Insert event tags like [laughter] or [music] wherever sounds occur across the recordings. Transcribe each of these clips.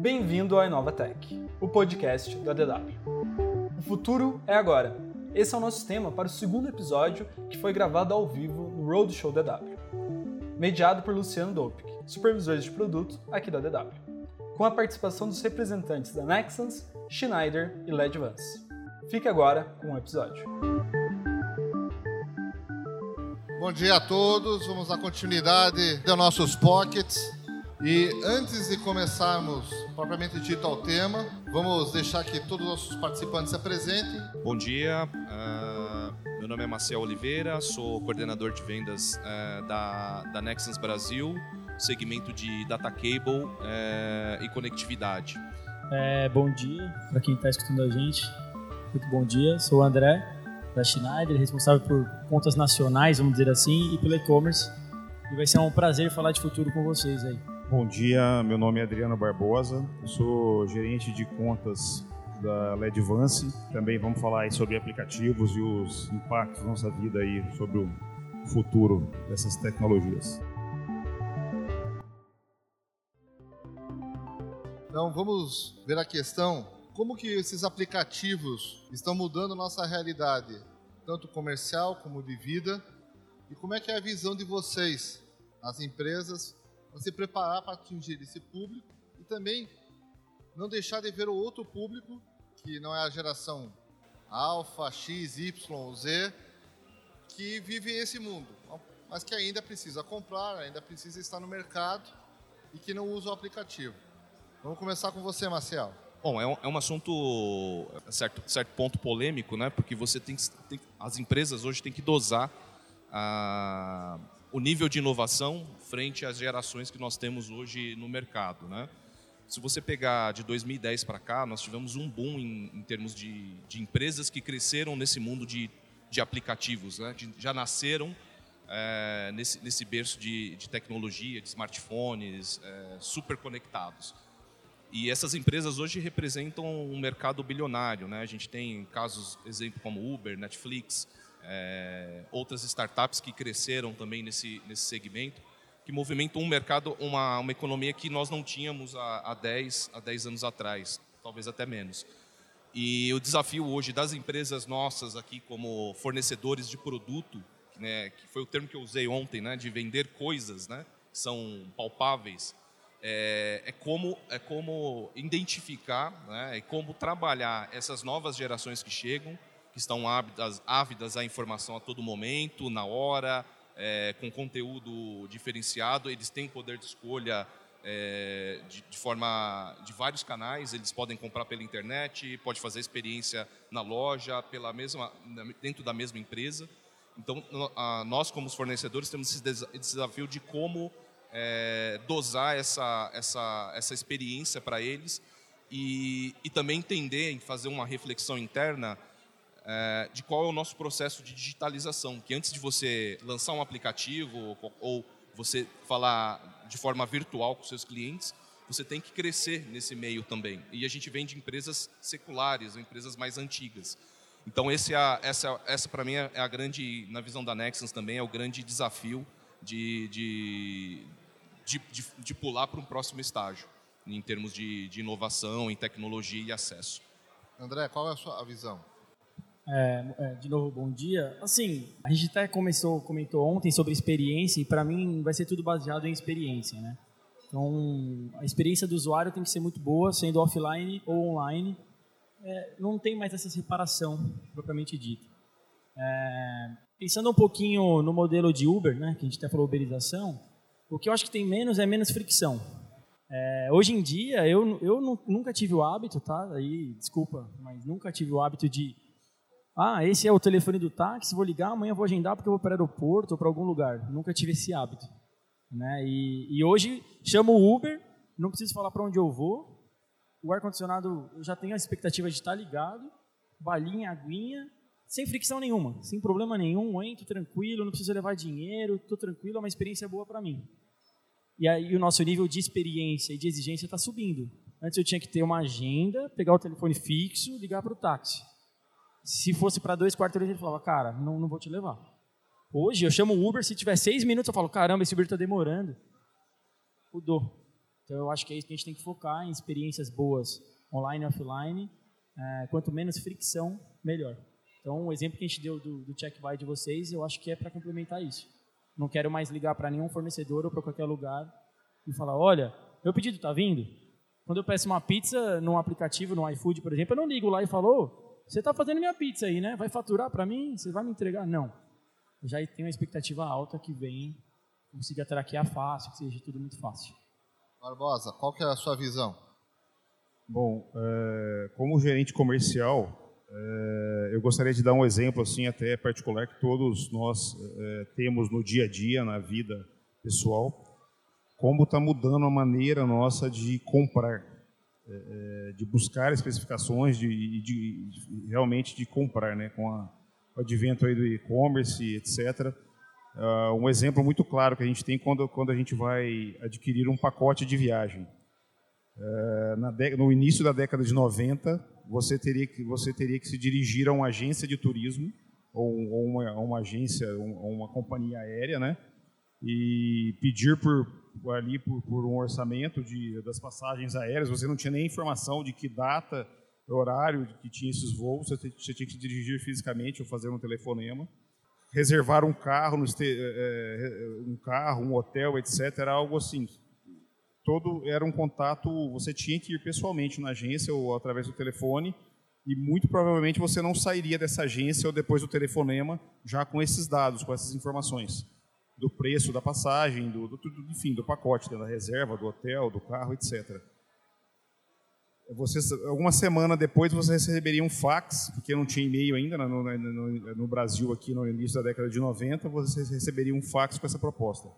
Bem-vindo ao Inova Tech, o podcast da DW. O futuro é agora. Esse é o nosso tema para o segundo episódio que foi gravado ao vivo no Roadshow DW. Mediado por Luciano Dopik, supervisores de produto aqui da DW. Com a participação dos representantes da Nexans, Schneider e Ledvance. Fique agora com o episódio. Bom dia a todos, vamos dar continuidade dos nossos pockets. E antes de começarmos propriamente dito ao tema, vamos deixar que todos os nossos participantes se apresentem. Bom dia, uh, meu nome é Marcel Oliveira, sou coordenador de vendas uh, da, da Nexans Brasil, segmento de data cable uh, e conectividade. É, bom dia para quem está escutando a gente. Muito bom dia, sou o André da Schneider, responsável por contas nacionais, vamos dizer assim, e pelo e-commerce. E vai ser um prazer falar de futuro com vocês aí. Bom dia, meu nome é Adriano Barbosa, sou gerente de contas da Ledvance. Também vamos falar sobre aplicativos e os impactos na nossa vida aí sobre o futuro dessas tecnologias. Então vamos ver a questão, como que esses aplicativos estão mudando nossa realidade, tanto comercial como de vida, e como é que é a visão de vocês, as empresas, se preparar para atingir esse público e também não deixar de ver o outro público, que não é a geração alfa, X, Y, Z, que vive esse mundo, mas que ainda precisa comprar, ainda precisa estar no mercado e que não usa o aplicativo. Vamos começar com você, Marcel. Bom, é um, é um assunto, certo, certo ponto polêmico, né? Porque você tem, tem as empresas hoje têm que dosar a o nível de inovação frente às gerações que nós temos hoje no mercado. Né? Se você pegar de 2010 para cá, nós tivemos um boom em, em termos de, de, empresas que cresceram nesse mundo de, de aplicativos, né? de, já nasceram é, nesse, nesse berço de, de, tecnologia, de smartphones, é, super conectados. E essas empresas hoje representam um mercado bilionário. Né? A gente tem casos, exemplo como Uber, Netflix, é, outras startups que cresceram também nesse, nesse segmento, que movimentam um mercado, uma, uma economia que nós não tínhamos há, há, 10, há 10 anos atrás, talvez até menos. E o desafio hoje das empresas nossas aqui como fornecedores de produto, né, que foi o termo que eu usei ontem, né, de vender coisas, né, que são palpáveis, é, é, como, é como identificar, né, é como trabalhar essas novas gerações que chegam, que estão ávidas, ávidas à informação a todo momento, na hora, é, com conteúdo diferenciado, eles têm poder de escolha é, de, de, forma de vários canais, eles podem comprar pela internet, pode fazer experiência na loja, pela mesma dentro da mesma empresa. Então, nós como fornecedores temos esse desafio de como é, dosar essa, essa, essa experiência para eles e, e também entender fazer uma reflexão interna é, de qual é o nosso processo de digitalização, que antes de você lançar um aplicativo ou, você falar de forma virtual com seus clientes, você tem que crescer nesse meio também. E a gente vem de empresas seculares, empresas mais antigas. Então esse é essa, essa para mim é a grande, na visão da Nexans também, é o grande desafio de, de, de, de, de pular para um próximo estágio, em termos de, de inovação, em tecnologia e acesso. André, qual é a sua visão? É, é, de novo, bom dia. Assim, a gente até começou, comentou ontem sobre experiência e para mim vai ser tudo baseado em experiência, né? Então, a experiência do usuário tem que ser muito boa, sendo offline ou online. É, não tem mais essa separação propriamente dita. É, pensando um pouquinho no modelo de Uber, né, que a gente até falou uberização, o que eu acho que tem menos é menos fricção. É, hoje em dia, eu, eu nunca tive o hábito, tá? Aí, desculpa, mas nunca tive o hábito de ah, esse é o telefone do táxi, vou ligar, amanhã vou agendar porque eu vou para o aeroporto ou para algum lugar. Nunca tive esse hábito. Né? E, e hoje chamo o Uber, não preciso falar para onde eu vou. O ar-condicionado, eu já tenho a expectativa de estar ligado, balinha, aguinha, sem fricção nenhuma, sem problema nenhum, entro tranquilo, não preciso levar dinheiro, estou tranquilo, é uma experiência boa para mim. E aí o nosso nível de experiência e de exigência está subindo. Antes eu tinha que ter uma agenda, pegar o telefone fixo, ligar para o táxi. Se fosse para dois quartos, ele falava, cara, não, não vou te levar. Hoje eu chamo o Uber, se tiver seis minutos, eu falo, caramba, esse Uber está demorando. Mudou. Então eu acho que é isso que a gente tem que focar em experiências boas online e offline. É, quanto menos fricção, melhor. Então o exemplo que a gente deu do, do check buy de vocês, eu acho que é para complementar isso. Não quero mais ligar para nenhum fornecedor ou para qualquer lugar e falar, olha, meu pedido está vindo. Quando eu peço uma pizza num aplicativo, no iFood, por exemplo, eu não ligo lá e falo, você está fazendo minha pizza aí, né? Vai faturar para mim? Você vai me entregar? Não. Eu já tenho uma expectativa alta que vem, consiga traquear fácil, que seja tudo muito fácil. Barbosa, qual que é a sua visão? Bom, é, como gerente comercial, é, eu gostaria de dar um exemplo assim até particular que todos nós é, temos no dia a dia, na vida pessoal, como está mudando a maneira nossa de comprar, de buscar especificações, de, de, de, realmente de comprar, né, com a, o advento aí do e-commerce, etc. Uh, um exemplo muito claro que a gente tem quando, quando a gente vai adquirir um pacote de viagem. Uh, no início da década de 90, você teria que, você teria que se dirigir a uma agência de turismo ou, ou uma, uma, agência, ou uma companhia aérea, né? E pedir por ali por, por um orçamento de, das passagens aéreas. Você não tinha nem informação de que data, horário que tinha esses voos. Você, você tinha que dirigir fisicamente ou fazer um telefonema reservar um carro, no, é, um carro, um hotel, etc. Era algo assim. Todo era um contato. Você tinha que ir pessoalmente na agência ou através do telefone e muito provavelmente você não sairia dessa agência ou depois do telefonema já com esses dados, com essas informações do preço da passagem, do, do enfim, do pacote da reserva, do hotel, do carro, etc. Você, alguma semana depois você receberia um fax, porque não tinha e-mail ainda no, no, no, Brasil aqui no início da década de 90, você receberia um fax com essa proposta.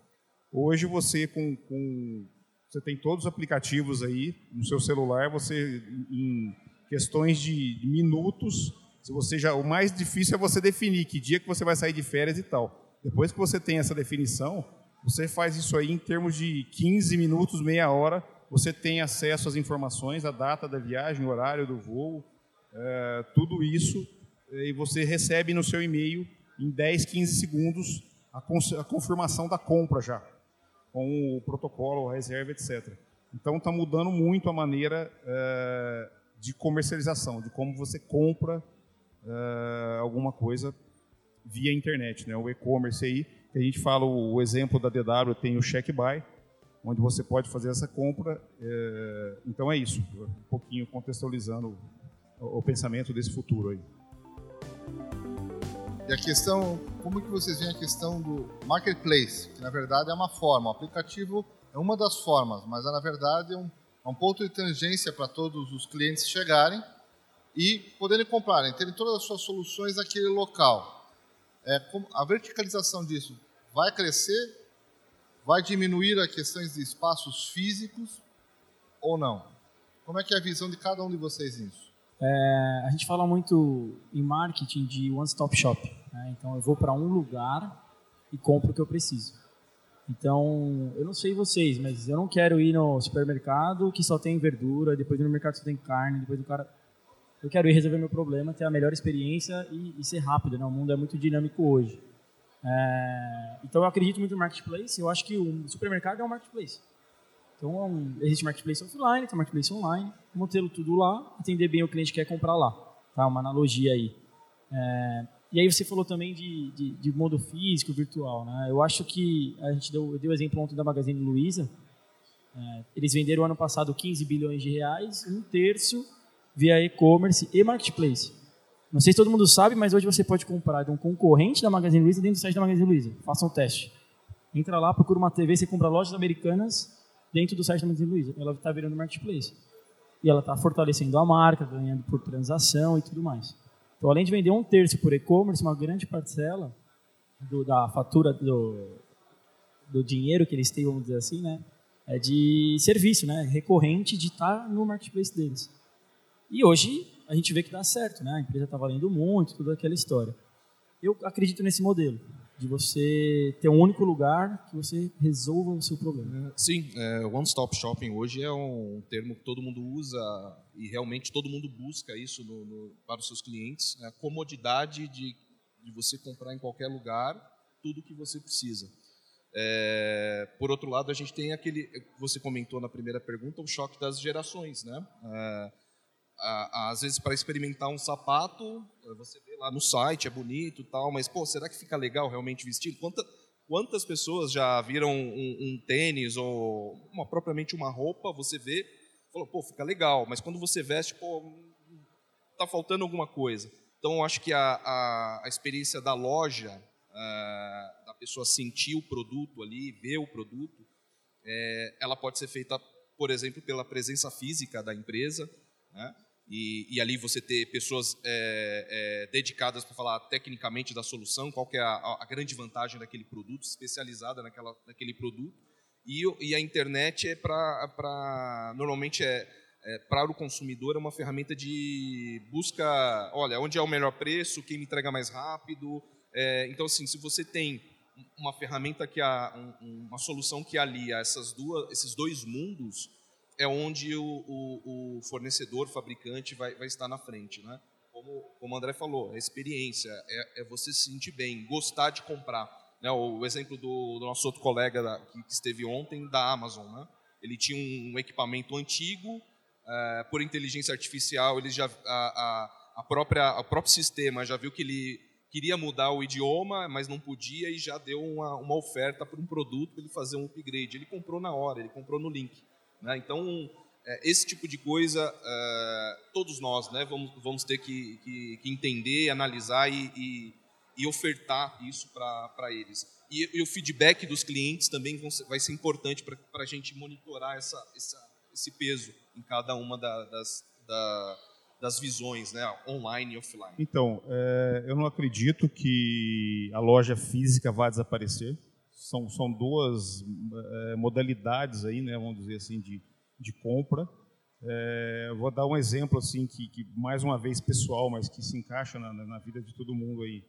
Hoje você com, com você tem todos os aplicativos aí no seu celular, você em questões de minutos, se você já o mais difícil é você definir que dia que você vai sair de férias e tal. Depois que você tem essa definição, você faz isso aí em termos de 15 minutos, meia hora, você tem acesso às informações, a data da viagem, o horário do voo, é, tudo isso, e você recebe no seu e-mail, em 10, 15 segundos, a, a confirmação da compra já, com o protocolo, a reserva, etc. Então, está mudando muito a maneira é, de comercialização, de como você compra é, alguma coisa via internet, né? o e-commerce aí, que a gente fala, o, exemplo da DW tem o check buy, onde você pode fazer essa compra. É, então é isso, um pouquinho contextualizando o, o, pensamento desse futuro aí. E a questão, como que vocês veem a questão do marketplace, que na verdade é uma forma, o aplicativo é uma das formas, mas na verdade é um, é um ponto de tangência para todos os clientes chegarem e poderem comprarem, terem todas as suas soluções naquele local. É, a verticalização disso vai crescer vai diminuir a questões de espaços físicos ou não? Como é que é a visão de cada um de vocês nisso? É, a gente fala muito em marketing de one-stop shop. Né? Então, eu vou para um lugar e compro o que eu preciso. Então, eu não sei vocês, mas eu não quero ir no supermercado que só tem verdura, depois no mercado só tem carne, depois do cara... Eu quero ir resolver meu problema, ter a melhor experiência e, e ser rápido. Né? O mundo é muito dinâmico hoje. É, então eu acredito muito no marketplace. Eu acho que o supermercado é um marketplace. Então existe marketplace offline, tem marketplace online. Modelo tudo lá, atender bem o cliente que quer comprar lá. Tá, uma analogia aí. É, e aí você falou também de, de, de, modo físico, virtual. Né? Eu acho que a gente deu, eu dei o exemplo ontem da Magazine Luiza. É, eles venderam ano passado 15 bilhões de reais, um terço via e-commerce e marketplace. Não sei se todo mundo sabe, mas hoje você pode comprar de um concorrente da Magazine Luiza dentro do site da Magazine Luiza. Faça um teste. Entra lá, procura uma TV, você compra lojas americanas dentro do site da Magazine Luiza. Ela está virando marketplace. E ela está fortalecendo a marca, ganhando por transação e tudo mais. Então, além de vender um terço por e-commerce, uma grande parcela do, da fatura do, do dinheiro que eles têm, vamos dizer assim, né, é de serviço, né, recorrente de estar tá no marketplace deles. E hoje a gente vê que dá certo, né? A empresa está valendo muito, toda aquela história. Eu acredito nesse modelo de você ter um único lugar que você resolva o seu problema. É, sim, é, one stop shopping hoje é um termo que todo mundo usa e realmente todo mundo busca isso no, no, para os seus clientes, a comodidade de, de você comprar em qualquer lugar tudo o que você precisa. É, por outro lado, a gente tem aquele, você comentou na primeira pergunta, o choque das gerações, né? É, às vezes para experimentar um sapato, você vê lá no site, é bonito tal, mas pô, será que fica legal realmente vestir? Quanta, quantas pessoas já viram um, um, tênis ou uma, propriamente uma roupa, você vê, falou, pô, fica legal, mas quando você veste, pô, tá faltando alguma coisa. Então, acho que a, a, a experiência da loja, uh, da pessoa sentir o produto ali, ver o produto, é, ela pode ser feita, por exemplo, pela presença física da empresa, né? E, e, ali você ter pessoas é, é, dedicadas para falar tecnicamente da solução, qual que é a, a, grande vantagem daquele produto, especializada naquela, naquele produto. E, e a internet é para, normalmente é, é para o consumidor é uma ferramenta de busca, olha, onde é o melhor preço, quem me entrega mais rápido. É, então, assim, se você tem uma ferramenta que a, um, uma solução que alia essas duas, esses dois mundos, é onde o, o, o fornecedor, fabricante vai, vai, estar na frente, né? Como, como o André falou, a experiência, é, é, você se sentir bem, gostar de comprar. Né? O, o exemplo do, do, nosso outro colega da, que, que, esteve ontem, da Amazon, né? Ele tinha um, um equipamento antigo, é, por inteligência artificial, ele já, a, a, a própria, o próprio sistema já viu que ele queria mudar o idioma, mas não podia e já deu uma, uma oferta para um produto para ele fazer um upgrade. Ele comprou na hora, ele comprou no link. Né? Então, é, esse tipo de coisa, é, todos nós né, vamos, vamos ter que, que, que entender, analisar e, e, e ofertar isso para eles. E, e, o feedback dos clientes também ser, vai ser importante para a gente monitorar essa, essa, esse peso em cada uma da, das, da, das visões, né, online e offline. Então, é, eu não acredito que a loja física vá desaparecer são, são duas é, modalidades aí, né, vamos dizer assim, de, de compra. É, vou dar um exemplo assim que, que, mais uma vez pessoal, mas que se encaixa na, na vida de todo mundo aí.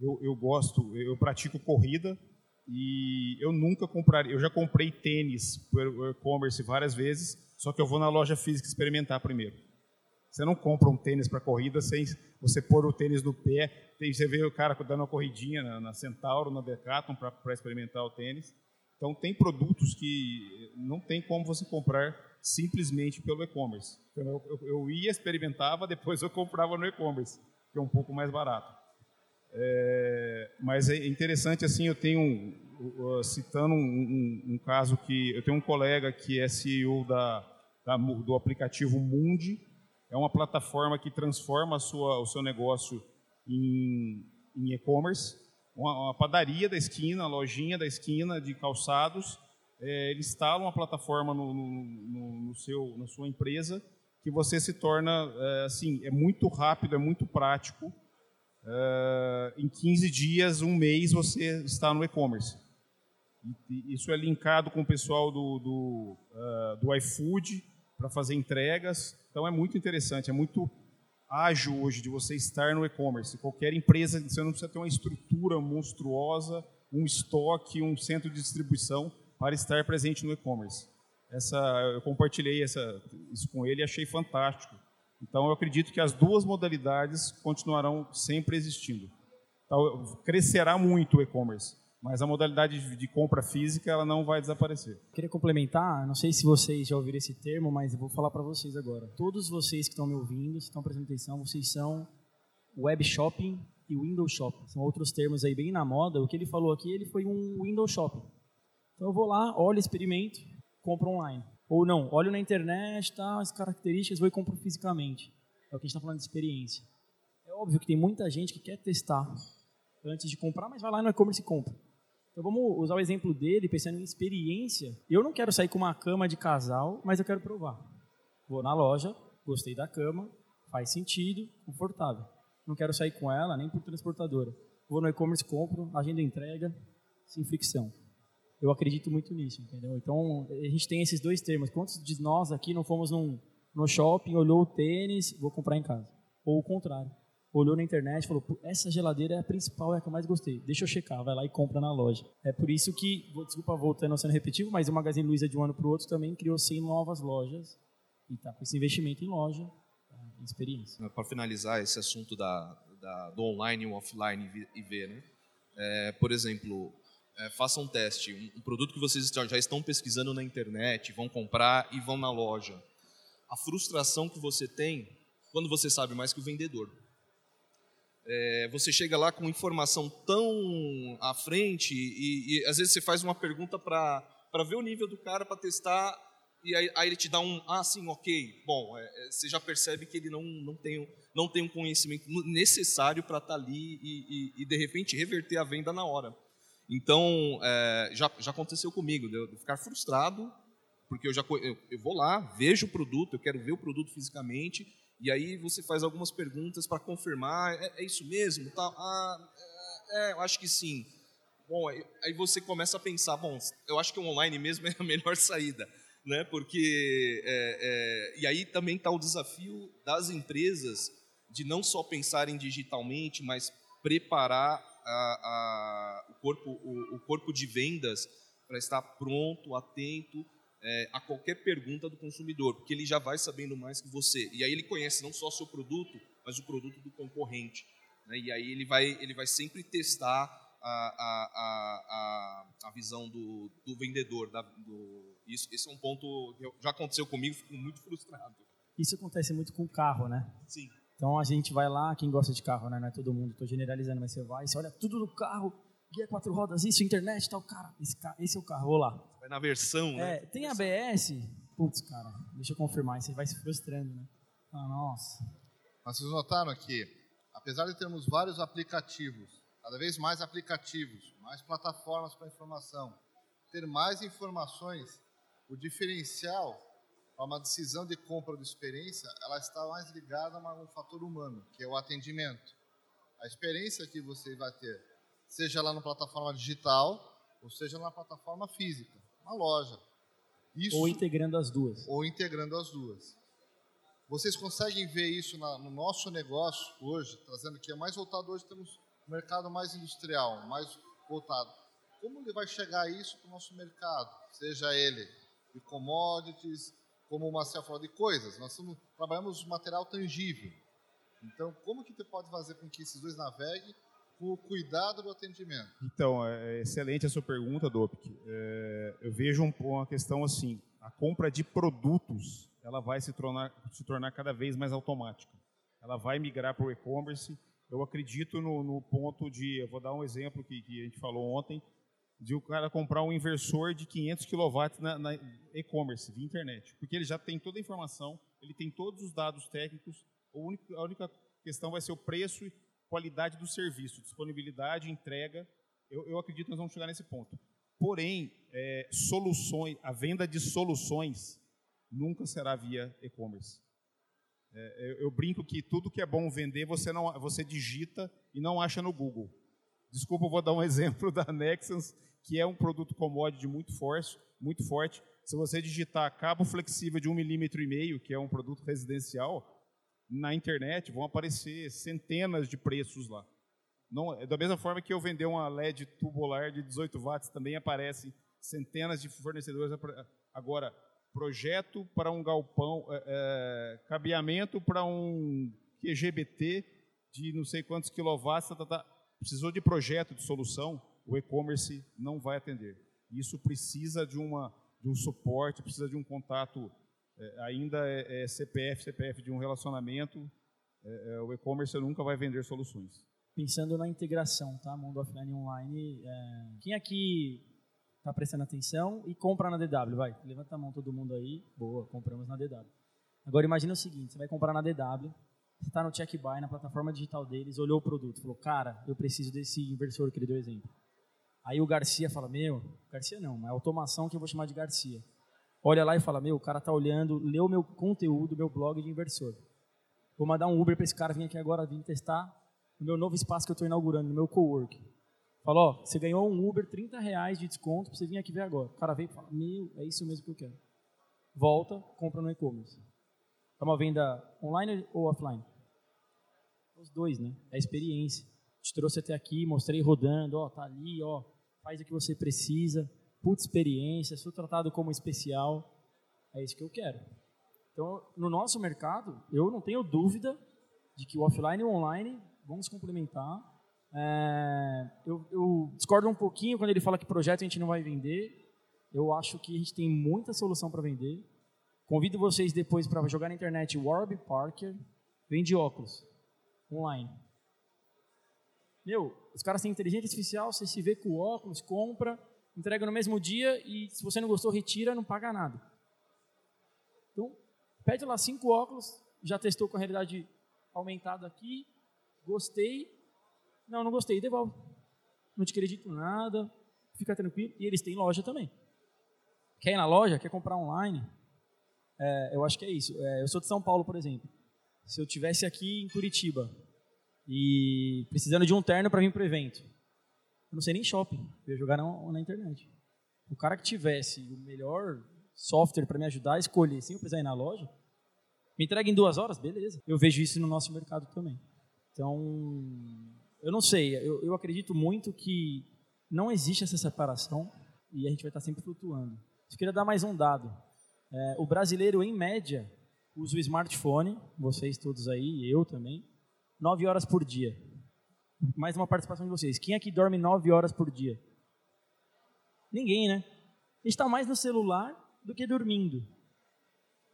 Eu, eu, gosto, eu pratico corrida e eu nunca compraria. Eu já comprei tênis por e-commerce várias vezes, só que eu vou na loja física experimentar primeiro. Você não compra um tênis para corrida sem você pôr o tênis no pé. Você vê o cara dando uma corridinha na, na Centauro, na Decathlon, para experimentar o tênis. Então, tem produtos que não tem como você comprar simplesmente pelo e-commerce. Então, eu, eu, ia, experimentava, [laughs] depois eu comprava no e-commerce, que é um pouco mais barato. É, mas é interessante, assim, eu tenho, citando um, um, um, caso que, eu tenho um colega que é CEO da, da do aplicativo Mundi, é uma plataforma que transforma sua, o seu negócio em, e-commerce. Uma, uma, padaria da esquina, lojinha da esquina de calçados, é, ele instala uma plataforma no, no, no, seu, na sua empresa que você se torna, é, assim, é muito rápido, é muito prático. É, em 15 dias, um mês, você está no e-commerce. Isso é linkado com o pessoal do, do, uh, do iFood para fazer entregas. Então é muito interessante, é muito ágil hoje de você estar no e-commerce. Qualquer empresa, você não precisa ter uma estrutura monstruosa, um estoque, um centro de distribuição para estar presente no e-commerce. Essa, eu compartilhei essa, isso com ele e achei fantástico. Então eu acredito que as duas modalidades continuarão sempre existindo. Então, crescerá muito o e-commerce mas a modalidade de compra física ela não vai desaparecer. Queria complementar, não sei se vocês já ouviram esse termo, mas eu vou falar para vocês agora. Todos vocês que estão me ouvindo, estão prestando atenção, vocês são web shopping e window shopping. São outros termos aí bem na moda. O que ele falou aqui, ele foi um window shopping. Então eu vou lá, olho, experimento, compro online. Ou não, olho na internet, tá, as características, vou e compro fisicamente. É o que a gente está falando de experiência. É óbvio que tem muita gente que quer testar antes de comprar, mas vai lá no e-commerce e compra. Então vamos usar o exemplo dele, pensando em experiência. Eu não quero sair com uma cama de casal, mas eu quero provar. Vou na loja, gostei da cama, faz sentido, confortável. Não quero sair com ela, nem por transportadora. Vou no e-commerce, compro, agenda entrega, sem fricção. Eu acredito muito nisso, entendeu? Então, a gente tem esses dois termos. Quantos de nós aqui não fomos num, no shopping, olhou o tênis, vou comprar em casa? Ou o contrário olhou na internet e falou: essa geladeira é a principal, é a que eu mais gostei. Deixa eu checar, vai lá e compra na loja. É por isso que, desculpa voltando sendo repetitivo, mas o Magazine Luiza de um ano para o outro também criou 100 novas lojas e está com esse investimento em loja, tá, em experiência. Para finalizar esse assunto da, da, do online e o offline e ver, né? É, por exemplo, é, façam um teste, um, um, produto que vocês já estão pesquisando na internet, vão comprar e vão na loja. A frustração que você tem quando você sabe mais que o vendedor. É, você chega lá com informação tão à frente e, e às vezes você faz uma pergunta para ver o nível do cara, para testar, e aí, aí, ele te dá um, ah, sim, ok. Bom, é, é você já percebe que ele não, não, tem, não tem um conhecimento necessário para estar tá ali e, e, e, de repente, reverter a venda na hora. Então, é, já, já aconteceu comigo, de eu ficar frustrado, porque eu já eu, eu vou lá, vejo o produto, eu quero ver o produto fisicamente, e aí você faz algumas perguntas para confirmar, é, é, isso mesmo? Tá, ah, é, é, eu acho que sim. Bom, aí você começa a pensar, bom, eu acho que o online mesmo [laughs] é a melhor saída né? Porque é, é, e aí também está o desafio das empresas de não só pensarem digitalmente, mas preparar a, a, o corpo o, o, corpo de vendas para estar pronto, atento é, a qualquer pergunta do consumidor, porque ele já vai sabendo mais que você. E aí ele conhece não só o seu produto, mas o produto do concorrente. Né? E aí ele vai ele vai sempre testar a, a, a, a visão do, do vendedor. Da, do, isso, esse é um ponto que já aconteceu comigo, fico muito frustrado. Isso acontece muito com carro, né? Sim. Então a gente vai lá, quem gosta de carro, né? Não é todo mundo, estou generalizando, mas você vai, você olha tudo no carro, guia quatro rodas, isso, internet, tal, cara, esse, esse é o carro, vou lá. Vai na versão, né? É, tem ABS? Putz, cara, deixa eu confirmar, você vai se frustrando, né? Ah, nossa. Mas vocês notaram que, apesar de termos vários aplicativos cada vez mais aplicativos, mais plataformas para informação, ter mais informações, o diferencial para uma decisão de compra de experiência, ela está mais ligada a um fator humano, que é o atendimento. A experiência que você vai ter, seja lá na plataforma digital, ou seja na plataforma física, uma loja. Isso, ou integrando as duas. Ou integrando as duas. Vocês conseguem ver isso na, no nosso negócio hoje, trazendo que é mais voltado hoje, temos mercado mais industrial, mais voltado. Como ele vai chegar isso para o nosso mercado? Seja ele de commodities, como o Marcel falou, de coisas. Nós somos, trabalhamos material tangível. Então, como que você pode fazer com que esses dois naveguem com o cuidado do atendimento? Então, é, é excelente a sua pergunta, Dopic. É, eu vejo um, uma questão assim, a compra de produtos, ela vai se tornar, se tornar cada vez mais automática. Ela vai migrar para o e-commerce, eu acredito no, no, ponto de, eu vou dar um exemplo que, que, a gente falou ontem, de o cara comprar um inversor de 500 kW na, na e-commerce, via internet, porque ele já tem toda a informação, ele tem todos os dados técnicos, a única, a única questão vai ser o preço qualidade do serviço, disponibilidade, entrega, eu, eu acredito que nós vamos chegar nesse ponto. Porém, é, soluções, a venda de soluções nunca será via e-commerce. É, eu, eu, brinco que tudo que é bom vender você não você digita e não acha no Google. Desculpa, eu vou dar um [laughs] exemplo da Nexans, que é um produto commodity muito forte, muito forte. Se você digitar cabo flexível de um milímetro e meio, que é um produto residencial, na internet vão aparecer centenas de preços lá. Não, é da mesma forma que eu vender uma LED tubular de 18 watts, também aparecem centenas de fornecedores. Agora, projeto para um galpão, é, é, cabeamento para um QGBT de não sei quantos quilowatts, tá, tá, tá. precisou de projeto, de solução, o e-commerce não vai atender. Isso precisa de, uma, de um suporte, precisa de um contato, é, ainda é, é, CPF, CPF de um relacionamento, é, é, o e-commerce nunca vai vender soluções. Pensando na integração, tá? Mundo offline e online, quem aqui tá prestando atenção e compra na DW, vai. Levanta a mão todo mundo aí. Boa, compramos na DW. Agora imagina o seguinte, você vai comprar na DW, você está no check buy, na plataforma digital deles, olhou o produto, falou, cara, eu preciso desse inversor que ele deu exemplo. Aí o Garcia fala, meu, Garcia não, é automação que eu vou chamar de Garcia. Olha lá e fala, meu, o cara tá olhando, leu meu conteúdo, meu blog de inversor. Vou mandar um Uber para esse cara vir aqui agora, vir testar o meu novo espaço que eu estou inaugurando, no meu cowork. Falou, ó, você ganhou um Uber 30 reais de desconto para você vir aqui ver agora. O cara veio e fala, meu, é isso mesmo que eu quero. Volta, compra no e-commerce. É uma venda online ou offline? Os dois, né? É a experiência. Te trouxe até aqui, mostrei rodando, ó, tá ali, ó, faz o que você precisa. Puta experiência, sou tratado como especial. É isso que eu quero. Então, no nosso mercado, eu não tenho dúvida de que o offline e o online vão se complementar É, eu, eu, discordo um pouquinho quando ele fala que projeto a gente não vai vender. Eu acho que a gente tem muita solução para vender. Convido vocês depois para jogar na internet Warby Parker, vende óculos, online. Meu, os caras têm inteligência artificial, você se vê com o óculos, compra, entrega no mesmo dia e se você não gostou, retira, não paga nada. Então, pede lá cinco óculos, já testou com a realidade aumentada aqui, gostei, não, não gostei, devolve. Não te acredito nada, fica tranquilo. E eles têm loja também. Quer ir na loja, quer comprar online? É, eu acho que é isso. É, eu sou de São Paulo, por exemplo. Se eu tivesse aqui em Curitiba e precisando de um terno para vir para o evento, eu não sei nem shopping, eu ia jogar na, na internet. O cara que tivesse o melhor software para me ajudar a escolher sem eu precisar ir na loja, me entrega em duas horas, beleza. Eu vejo isso no nosso mercado também. Então, eu não sei, eu, eu acredito muito que não existe essa separação e a gente vai estar sempre flutuando. Eu queria dar mais um dado. É, o brasileiro, em média, usa o smartphone, vocês todos aí, eu também, nove horas por dia. Mais uma participação de vocês. Quem aqui dorme nove horas por dia? Ninguém, né? A gente está mais no celular do que dormindo.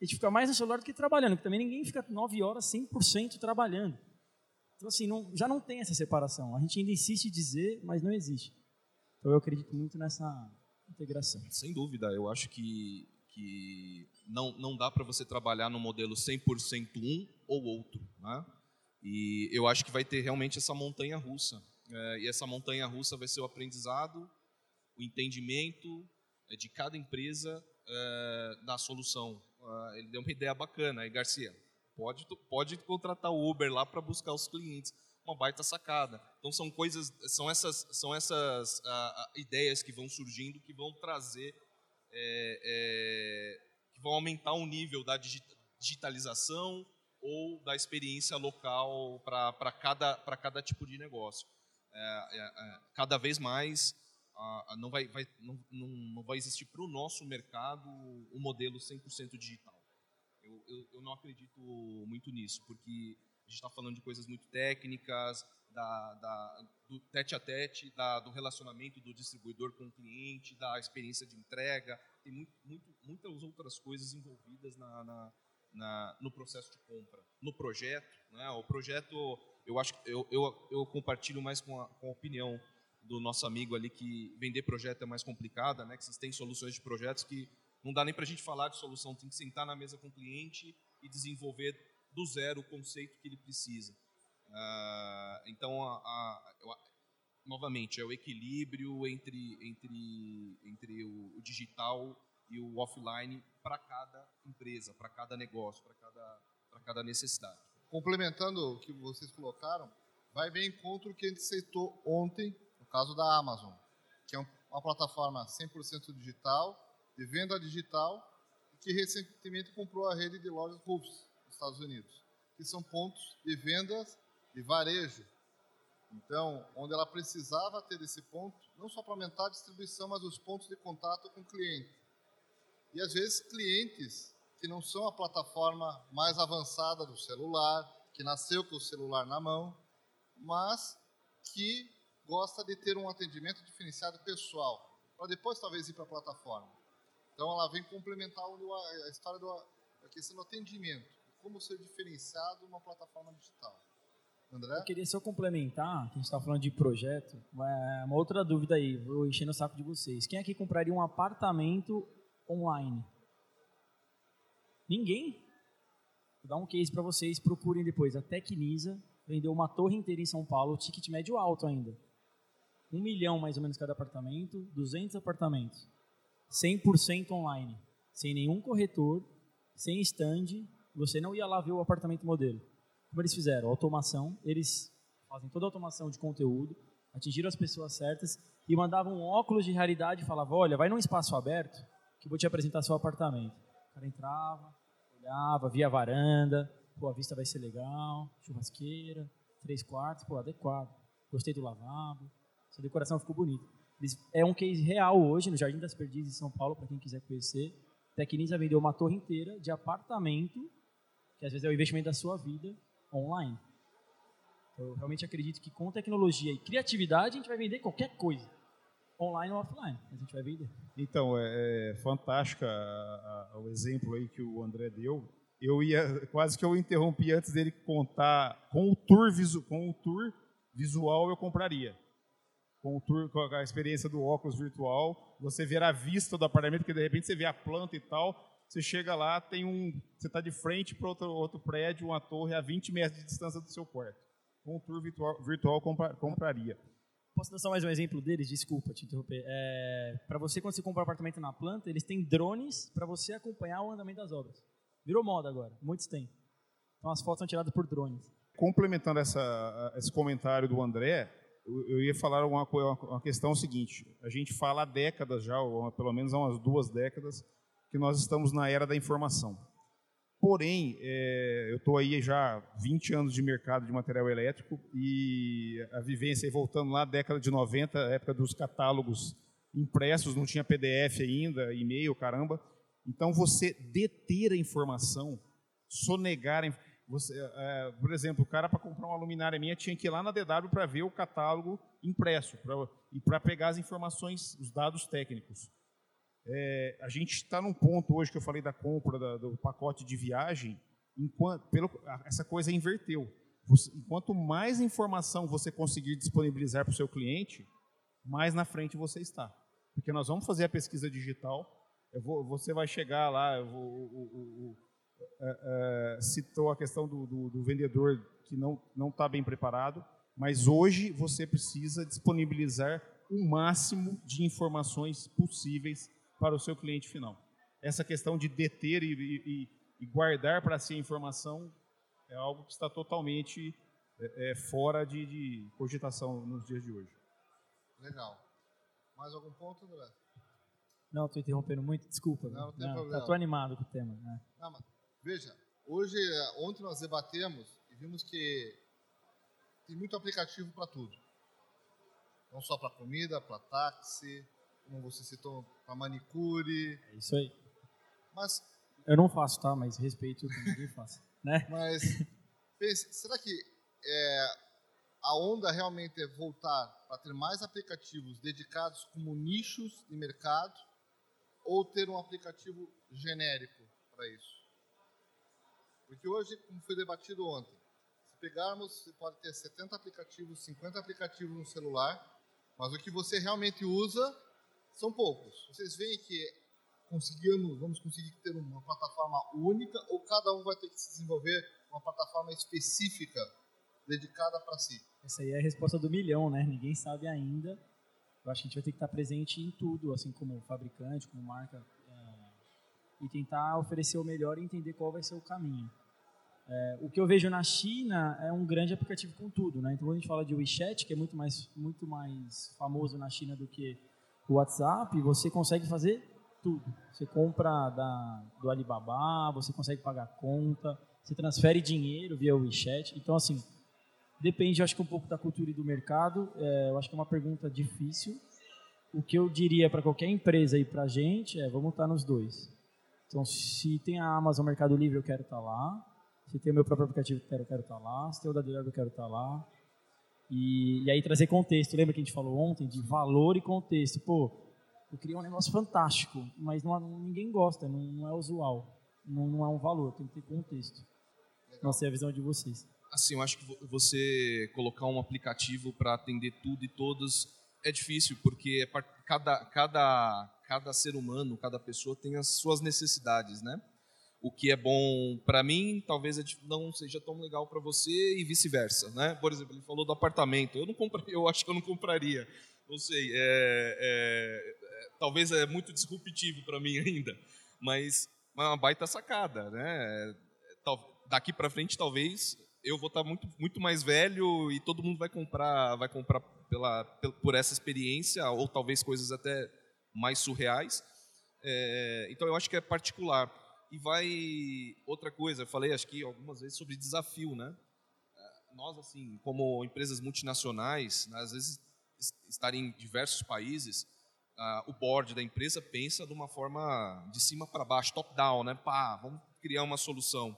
A gente fica mais no celular do que trabalhando, porque também ninguém fica nove horas 100% trabalhando. Então, assim, não, já não tem essa separação. A gente ainda insiste em dizer, mas não existe. Então, eu acredito muito nessa integração. Sem dúvida. Eu acho que, que não, não dá para você trabalhar no modelo 100% um ou outro. Né? E eu acho que vai ter realmente essa montanha russa. É, e essa montanha russa vai ser o aprendizado, o entendimento é, de cada empresa é, da solução. É, ele deu uma ideia bacana aí, Garcia. Pode, pode contratar o Uber lá para buscar os clientes. Uma baita sacada. Então são coisas, são essas, são essas uh, ideias que vão surgindo que vão trazer, é, é, que vão aumentar o nível da digitalização ou da experiência local para cada, cada tipo de negócio. É, é, é cada vez mais não, vai, vai, não, não, não vai existir para o nosso mercado um modelo 100% digital eu, eu, eu não acredito muito nisso, porque a gente está falando de coisas muito técnicas, da, da, do tete a tete, da, do relacionamento do distribuidor com o cliente, da experiência de entrega, tem muito, muito, muitas outras coisas envolvidas na, na, na, no processo de compra, no projeto. Né? O projeto, eu acho eu, eu, eu compartilho mais com a, com a opinião do nosso amigo ali que vender projeto é mais complicada, né? que vocês têm soluções de projetos que não dá nem para a gente falar de solução, tem que sentar na mesa com o cliente e desenvolver do zero o conceito que ele precisa. Uh, então, a, a, novamente, é o equilíbrio entre, entre, entre o, o digital e o offline para cada empresa, para cada negócio, para cada, cada necessidade. Complementando o que vocês colocaram, vai bem contra o que a gente citou ontem, no caso da Amazon, que é uma plataforma 100% digital, de venda digital que recentemente comprou a rede de lojas Rufus, nos Estados Unidos, que são pontos de vendas de varejo. Então, onde ela precisava ter esse ponto, não só para aumentar a distribuição, mas os pontos de contato com o cliente. E às vezes clientes que não são a plataforma mais avançada do celular, que nasceu com o celular na mão, mas que gosta de ter um atendimento diferenciado pessoal, para depois talvez ir para a plataforma. Então ela vem complementar a história da questão do atendimento, como ser diferenciado numa plataforma digital. André? Eu queria só complementar, que a gente está falando de projeto, uma outra dúvida aí, vou encher no saco de vocês. Quem aqui compraria um apartamento online? Ninguém? Vou dar um case para vocês, procurem depois. A Tecnisa vendeu uma torre inteira em São Paulo, ticket médio alto ainda. Um milhão mais ou menos cada apartamento, 200 apartamentos. 100% online, sem nenhum corretor, sem stand, você não ia lá ver o apartamento modelo. Como eles fizeram? Automação, eles fazem toda a automação de conteúdo, atingiram as pessoas certas e mandavam um óculos de realidade e falavam, olha, vai num espaço aberto que vou te apresentar seu apartamento. O cara entrava, olhava, via a varanda, pô, a vista vai ser legal, churrasqueira, três quartos, pô, adequado. Gostei do lavabo, sua decoração ficou bonita. É um case real hoje no Jardim das Perdizes, em São Paulo, para quem quiser conhecer. Tecnisa vendeu uma torre inteira de apartamento, que às vezes é o investimento da sua vida, online. Eu realmente acredito que com tecnologia e criatividade a gente vai vender qualquer coisa, online ou offline, a gente vai vender. Então, é, é fantástica o exemplo aí que o André deu. Eu ia, quase que eu interrompi antes dele contar, com o tour, visu, com o tour visual eu compraria. Com o tour, com a experiência do óculos virtual, você ver a vista do apartamento, que de repente você vê a planta e tal, você chega lá, tem um, você está de frente para outro, outro prédio, uma torre a 20 metros de distância do seu quarto. Com o tour virtual, virtual compra, compraria. Posso dar só mais um exemplo deles? Desculpa te interromper. É, para você, quando você compra um apartamento na planta, eles têm drones para você acompanhar o andamento das obras. Virou moda agora, muitos têm. Então as fotos são tiradas por drones. Complementando essa, esse comentário do André, eu ia falar uma, uma questão seguinte. A gente fala há décadas já, ou pelo menos há umas duas décadas, que nós estamos na era da informação. Porém, é, eu estou aí já 20 anos de mercado de material elétrico e a vivência, voltando lá, década de 90, época dos catálogos impressos, não tinha PDF ainda, e-mail, caramba. Então, você deter a informação, sonegar, você, é, por exemplo, o cara para comprar uma luminária minha tinha que ir lá na DW para ver o catálogo impresso pra, e para pegar as informações, os dados técnicos. É, a gente está num ponto hoje que eu falei da compra da, do pacote de viagem, enquanto, pelo, essa coisa inverteu. Você, enquanto mais informação você conseguir disponibilizar para o seu cliente, mais na frente você está. Porque nós vamos fazer a pesquisa digital, vou, você vai chegar lá, eu vou, é, é, citou a questão do, do, do vendedor que não está bem preparado, mas hoje você precisa disponibilizar o máximo de informações possíveis para o seu cliente final. Essa questão de deter e, e, e guardar para si a informação é algo que está totalmente é, é, fora de, de, cogitação nos dias de hoje. Legal. Mais algum ponto, André? Não, estou interrompendo muito, desculpa. Não, não tem não, problema. Estou animado com o tema. Né? Não, mas, veja, hoje, ontem nós debatemos e vimos que tem muito aplicativo para tudo. Não só para comida, para táxi, como você citou, para manicure. É isso aí. Mas eu não faço, tá? Mas respeito que ninguém faça, [laughs] né? Mas pense, será que é, a onda realmente é voltar para ter mais aplicativos dedicados como nichos de mercado ou ter um aplicativo genérico para isso? Porque hoje, como foi debatido ontem, se pegarmos, você pode ter 70 aplicativos, 50 aplicativos no celular, mas o que você realmente usa são poucos. Vocês veem que conseguimos, vamos conseguir ter uma plataforma única ou cada um vai ter que se desenvolver uma plataforma específica dedicada para si? Essa aí é a resposta do milhão, né? Ninguém sabe ainda. Eu acho que a gente vai ter que estar presente em tudo, assim como fabricante, como marca, é, e tentar oferecer o melhor e entender qual vai ser o caminho. É, o que eu vejo na China é um grande aplicativo com tudo, né? Então, quando a gente fala de WeChat, que é muito mais, muito mais famoso na China do que o WhatsApp, você consegue fazer tudo. Você compra da, do Alibaba, você consegue pagar conta, você transfere dinheiro via WeChat. Então, assim, depende, acho que um pouco da cultura e do mercado. É, eu acho que é uma pergunta difícil. O que eu diria para qualquer empresa e para a gente é, vamos estar nos dois. Então, se tem a Amazon Mercado Livre, eu quero estar lá. Se tem o meu próprio aplicativo, eu quero, estar lá. Se tem o da Delivery, eu quero estar lá. E, e aí trazer contexto. Lembra que a gente falou ontem de valor e contexto? Pô, eu queria um negócio fantástico, mas não, ninguém gosta, não, não é usual, não, não, é um valor, tem que ter contexto. Legal. Não sei a visão de vocês. Assim, eu acho que você colocar um aplicativo para atender tudo e todos é difícil, porque é cada, cada, cada ser humano, cada pessoa tem as suas necessidades, né? O que é bom para mim talvez não seja tão legal para você e vice-versa, né? Por exemplo, ele falou do apartamento, eu não compraria, [laughs] eu acho que eu não compraria, não sei, é, é, é, talvez é muito disruptivo para mim [laughs] ainda, mas é uma baita sacada, né? Daqui para frente talvez eu vou estar tá muito muito mais velho e todo mundo vai comprar vai comprar pela, por essa experiência ou talvez coisas até mais surreais. É, então eu acho que é particular e vai outra coisa, eu falei acho que algumas vezes sobre desafio, né? É, nós assim, como empresas multinacionais, né, às vezes estar em diversos países, o board da empresa pensa de uma forma de cima para baixo, top down, né? Pá, vamos criar uma solução.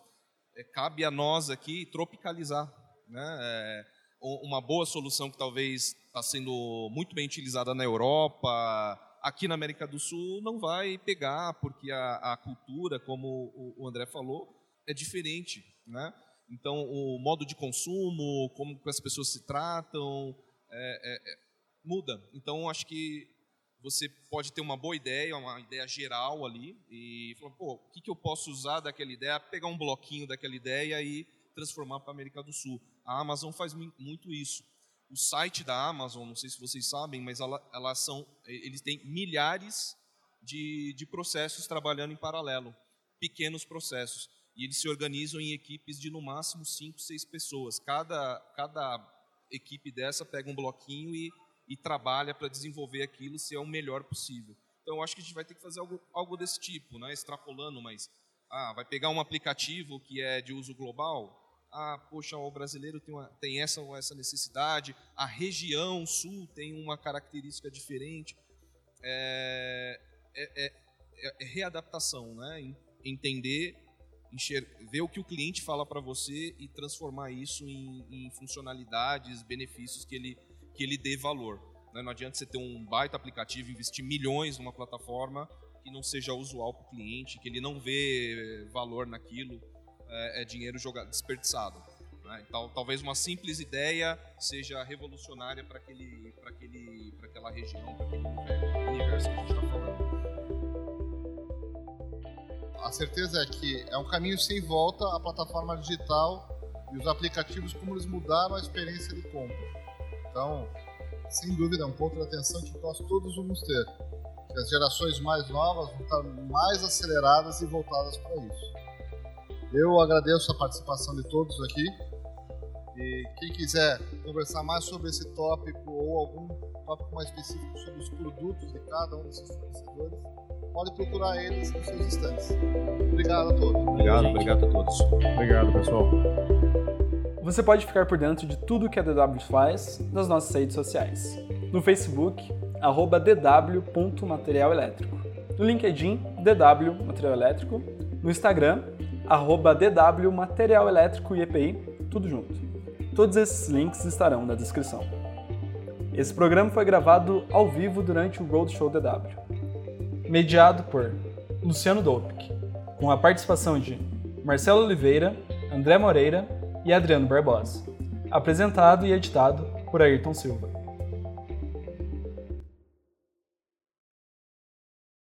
É, cabe a nós aqui tropicalizar, né? É, uma boa solução que talvez está sendo muito bem utilizada na Europa, aqui na América do Sul não vai pegar, porque a, a cultura, como o, André falou, é diferente. Né? Então, o modo de consumo, como as pessoas se tratam, é, é, é, muda. Então, acho que você pode ter uma boa ideia, uma ideia geral ali, e falar, pô, o que, que eu posso usar daquela ideia, pegar um bloquinho daquela ideia e transformar para a América do Sul. A Amazon faz muito isso. O site da Amazon, não sei se vocês sabem, mas ela, ela são, eles têm milhares de, de processos trabalhando em paralelo, pequenos processos. E eles se organizam em equipes de no máximo cinco, seis pessoas. Cada, cada equipe dessa pega um bloquinho e e trabalha para desenvolver aquilo se é o melhor possível. Então, eu acho que a gente vai ter que fazer algo, algo desse tipo, né? extrapolando, mas ah, vai pegar um aplicativo que é de uso global, ah, poxa, o brasileiro tem, uma, tem essa ou essa necessidade, a região sul tem uma característica diferente. É, é, é, é readaptação, né? entender, ver o que o cliente fala para você e transformar isso em, em funcionalidades, benefícios que ele que ele dê valor. Né? Não adianta você ter um baita aplicativo, investir milhões numa plataforma que não seja usual para o cliente, que ele não vê valor naquilo, é, é dinheiro jogado, desperdiçado. Né? Então, talvez uma simples ideia seja revolucionária para aquele, aquele, aquela região, para aquele universo que a gente está falando. A certeza é que é um caminho sem volta a plataforma digital e os aplicativos, como eles mudaram a experiência de compra. Então, sem dúvida, é um ponto de atenção que nós todos vamos ter. Que as gerações mais novas vão estar mais aceleradas e voltadas para isso. Eu agradeço a participação de todos aqui. E quem quiser conversar mais sobre esse tópico ou algum tópico mais específico sobre os produtos de cada um desses fornecedores, pode procurar eles nos seus instantes. Obrigado a todos. Obrigado, obrigado a todos. Obrigado, pessoal. Você pode ficar por dentro de tudo que a DW faz nas nossas redes sociais. No Facebook, arroba dw.materialelétrico. No LinkedIn, DW Material Elétrico. No Instagram, arroba DW Material Elétrico e EPI, tudo junto. Todos esses links estarão na descrição. Esse programa foi gravado ao vivo durante o Roadshow DW. Mediado por Luciano Dolpik, com a participação de Marcelo Oliveira, André Moreira e Adriano Barbosa. Apresentado e editado por Ayrton Silva.